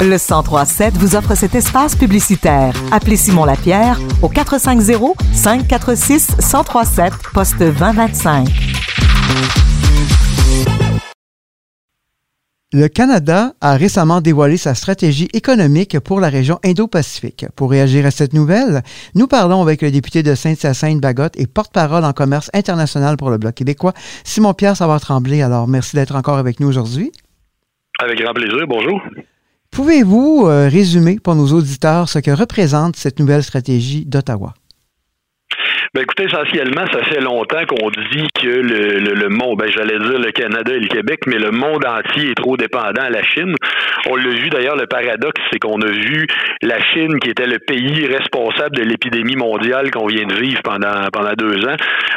Le 1037 vous offre cet espace publicitaire. Appelez Simon Lapierre au 450 546 1037 poste 2025. Le Canada a récemment dévoilé sa stratégie économique pour la région Indo-Pacifique. Pour réagir à cette nouvelle, nous parlons avec le député de Sainte-Hyacinthe-Bagotte et porte-parole en commerce international pour le Bloc québécois, Simon-Pierre Savard-Tremblay. Alors, merci d'être encore avec nous aujourd'hui. Avec grand plaisir. Bonjour. Pouvez-vous euh, résumer pour nos auditeurs ce que représente cette nouvelle stratégie d'Ottawa? Ben écoutez, essentiellement, ça fait longtemps qu'on dit que le, le, monde, ben j'allais dire le Canada et le Québec, mais le monde entier est trop dépendant à la Chine. On l'a vu d'ailleurs, le paradoxe, c'est qu'on a vu la Chine, qui était le pays responsable de l'épidémie mondiale qu'on vient de vivre pendant pendant deux ans,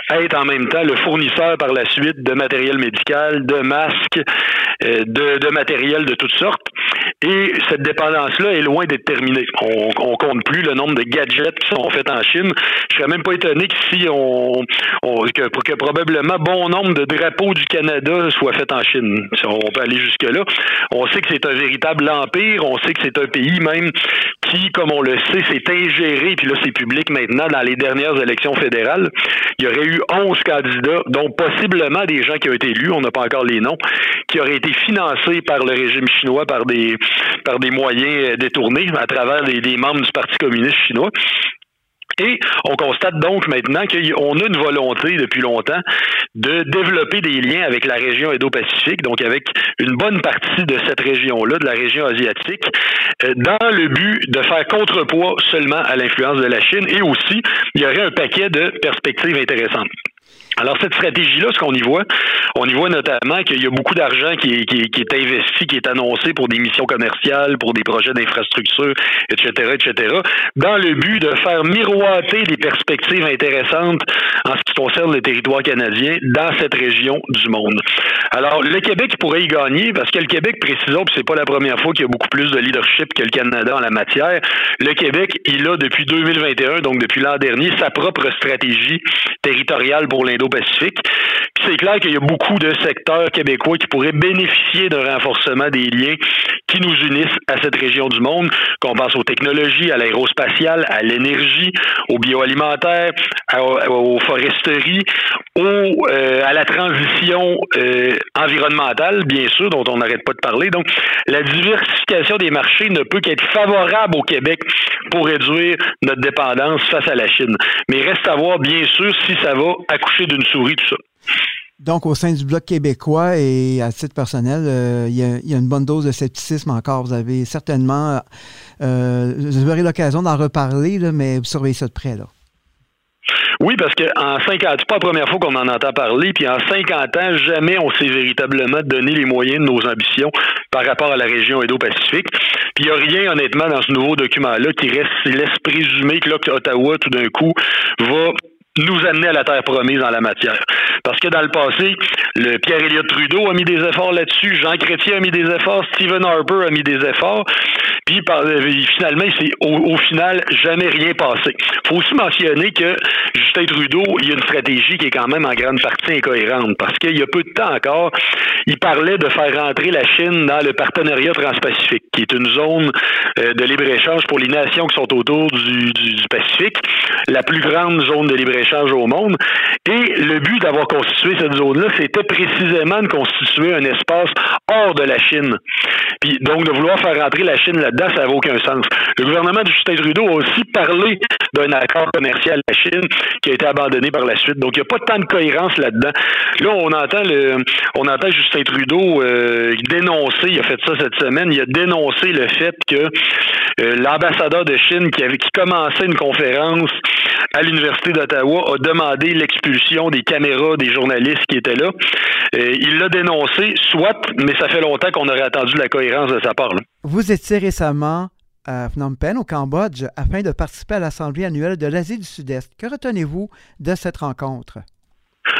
être en même temps le fournisseur par la suite de matériel médical, de masques, euh, de, de matériel de toutes sortes. Et cette dépendance-là est loin d'être terminée. On, on compte plus le nombre de gadgets qui sont faits en Chine. Je serais même pas étonné on, que, que, probablement bon nombre de drapeaux du Canada soient faits en Chine. On peut aller jusque-là. On sait que c'est un véritable empire. On sait que c'est un pays même qui, comme on le sait, s'est ingéré, puis là c'est public maintenant, dans les dernières élections fédérales. Il y aurait eu 11 candidats, dont possiblement des gens qui ont été élus, on n'a pas encore les noms, qui auraient été financés par le régime chinois par des, par des moyens détournés à travers des membres du Parti communiste chinois. Et on constate donc maintenant qu'on a une volonté depuis longtemps de développer des liens avec la région Indo-Pacifique, donc avec une bonne partie de cette région-là, de la région asiatique, euh, dans le but de faire contrepoids seulement à l'influence de la Chine et aussi, il y aurait un paquet de perspectives intéressantes. Alors, cette stratégie-là, ce qu'on y voit, on y voit notamment qu'il y a beaucoup d'argent qui est, investi, qui est annoncé pour des missions commerciales, pour des projets d'infrastructure, etc., etc., dans le but de faire miroiter des perspectives intéressantes en ce qui concerne le territoire canadien dans cette région du monde. Alors, le Québec pourrait y gagner parce que le Québec, précisons, puis c'est pas la première fois qu'il y a beaucoup plus de leadership que le Canada en la matière. Le Québec, il a depuis 2021, donc depuis l'an dernier, sa propre stratégie territoriale pour lindo pacifique c'est clair qu'il y a beaucoup de secteurs québécois qui pourraient bénéficier d'un renforcement des liens qui nous unissent à cette région du monde, qu'on pense aux technologies, à l'aérospatiale, à l'énergie, au bioalimentaire, aux foresteries, euh, à la transition euh, environnementale, bien sûr, dont on n'arrête pas de parler. Donc, la diversification des marchés ne peut qu'être favorable au Québec pour réduire notre dépendance face à la Chine. Mais reste à voir, bien sûr, si ça va accoucher d'une souris, tout ça. Donc, au sein du Bloc québécois et à titre personnel, euh, il, y a, une bonne dose de scepticisme encore. Vous avez certainement, euh, vous aurez l'occasion d'en reparler, mais vous surveillez ça de près. Là. Oui, parce qu'en 50 c'est pas la première fois qu'on en entend parler, puis en 50 ans, jamais on s'est véritablement donné les moyens de nos ambitions par rapport à la région Indo-Pacifique. Puis il n'y a rien, honnêtement, dans ce nouveau document-là qui reste, laisse présumer que là, Ottawa, tout d'un coup, va nous amener à la terre promise en la matière. Parce que dans le passé, le Pierre Elliott Trudeau a mis des efforts là-dessus, Jean Chrétien a mis des efforts, Stephen Harper a mis des efforts, puis euh, finalement, c'est au, final jamais rien passé. faut aussi mentionner que Justin Trudeau, il y a une stratégie qui est quand même en grande partie incohérente, parce qu'il y a peu de temps encore, il parlait de faire rentrer la Chine dans le partenariat transpacifique, qui est une zone euh, de libre-échange pour les nations qui sont autour du, du, du Pacifique, la plus grande zone de libre-échange au monde. Et le but d'avoir constitué cette zone-là, c'était précisément de constituer un espace hors de la Chine. Puis donc de vouloir faire rentrer la Chine là-dedans, ça n'a aucun sens. Le gouvernement de Justin Trudeau a aussi parlé d'un accord commercial avec la Chine qui a été abandonné par la suite. Donc il n'y a pas tant de cohérence là-dedans. Là, on entend le, on entend Justin Trudeau euh, dénoncer, il a fait ça cette semaine, il a dénoncé le fait que euh, l'ambassadeur de Chine qui, avait, qui commençait une conférence à l'Université d'Ottawa a demandé l'expulsion des caméras des journalistes qui étaient là. Euh, il l'a dénoncé, soit, mais ça fait longtemps qu'on aurait attendu la cohérence de sa part. Vous étiez récemment à Phnom Penh, au Cambodge, afin de participer à l'Assemblée annuelle de l'Asie du Sud-Est. Que retenez-vous de cette rencontre?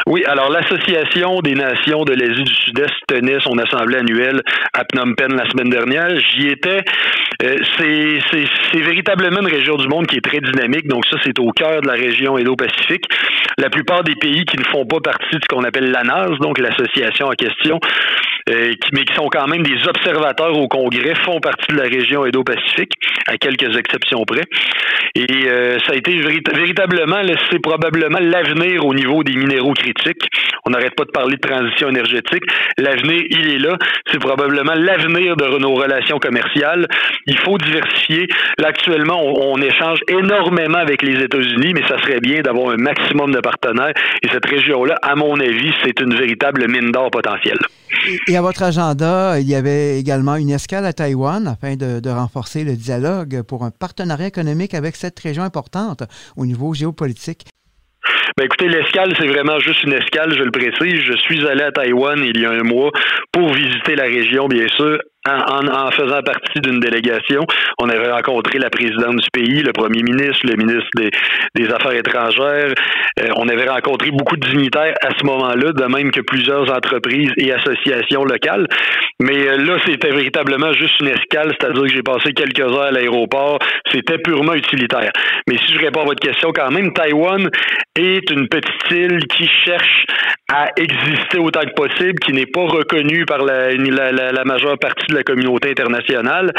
Oui, alors l'Association des nations de l'Asie du Sud-Est tenait son assemblée annuelle à Phnom Penh la semaine dernière. J'y étais. Euh, c'est véritablement une région du monde qui est très dynamique. Donc ça, c'est au cœur de la région Indo-Pacifique. La plupart des pays qui ne font pas partie de ce qu'on appelle l'ANAS, donc l'association en question, mais qui sont quand même des observateurs au Congrès, font partie de la région Indo-Pacifique, à quelques exceptions près. Et ça a été véritablement, c'est probablement l'avenir au niveau des minéraux critiques. On n'arrête pas de parler de transition énergétique. L'avenir, il est là. C'est probablement l'avenir de nos relations commerciales. Il faut diversifier. Là, actuellement, on, échange énormément avec les États-Unis, mais ça serait bien d'avoir un maximum de partenaires. Et cette région-là, à mon avis, c'est une véritable mine d'or potentielle. Et à votre agenda, il y avait également une escale à Taïwan afin de, renforcer le dialogue pour un partenariat économique avec cette région importante au niveau géopolitique. Ben écoutez, l'escale, c'est vraiment juste une escale, je le précise. Je suis allé à Taïwan il y a un mois pour visiter la région, bien sûr, en, faisant partie d'une délégation. On avait rencontré la présidente du pays, le premier ministre, le ministre des, Affaires étrangères. Euh, on avait rencontré beaucoup de dignitaires à ce moment-là, de même que plusieurs entreprises et associations locales. Mais euh, là, c'était véritablement juste une escale, c'est-à-dire que j'ai passé quelques heures à l'aéroport. C'était purement utilitaire. Mais si je réponds à votre question quand même, Taïwan est une petite île qui cherche à exister autant que possible, qui n'est pas reconnue par la, la, la majeure partie de la communauté internationale.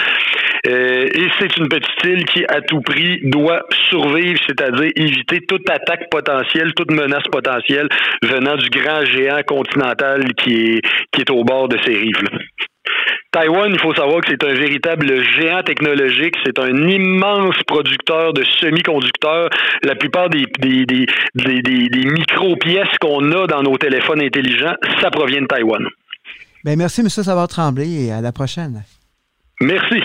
Euh, et c'est une petite île qui, à tout prix, doit survivre, c'est-à-dire éviter toute attaque potentielle, toute menace potentielle venant du grand géant continental qui est, qui est au bord de ces rives-là. Taïwan, il faut savoir que c'est un véritable géant technologique. C'est un immense producteur de semi-conducteurs. La plupart des, des, des, des micro-pièces qu'on a dans nos téléphones intelligents, ça provient de Taïwan. Bien, merci, M. Savard Tremblay, et à la prochaine. Merci.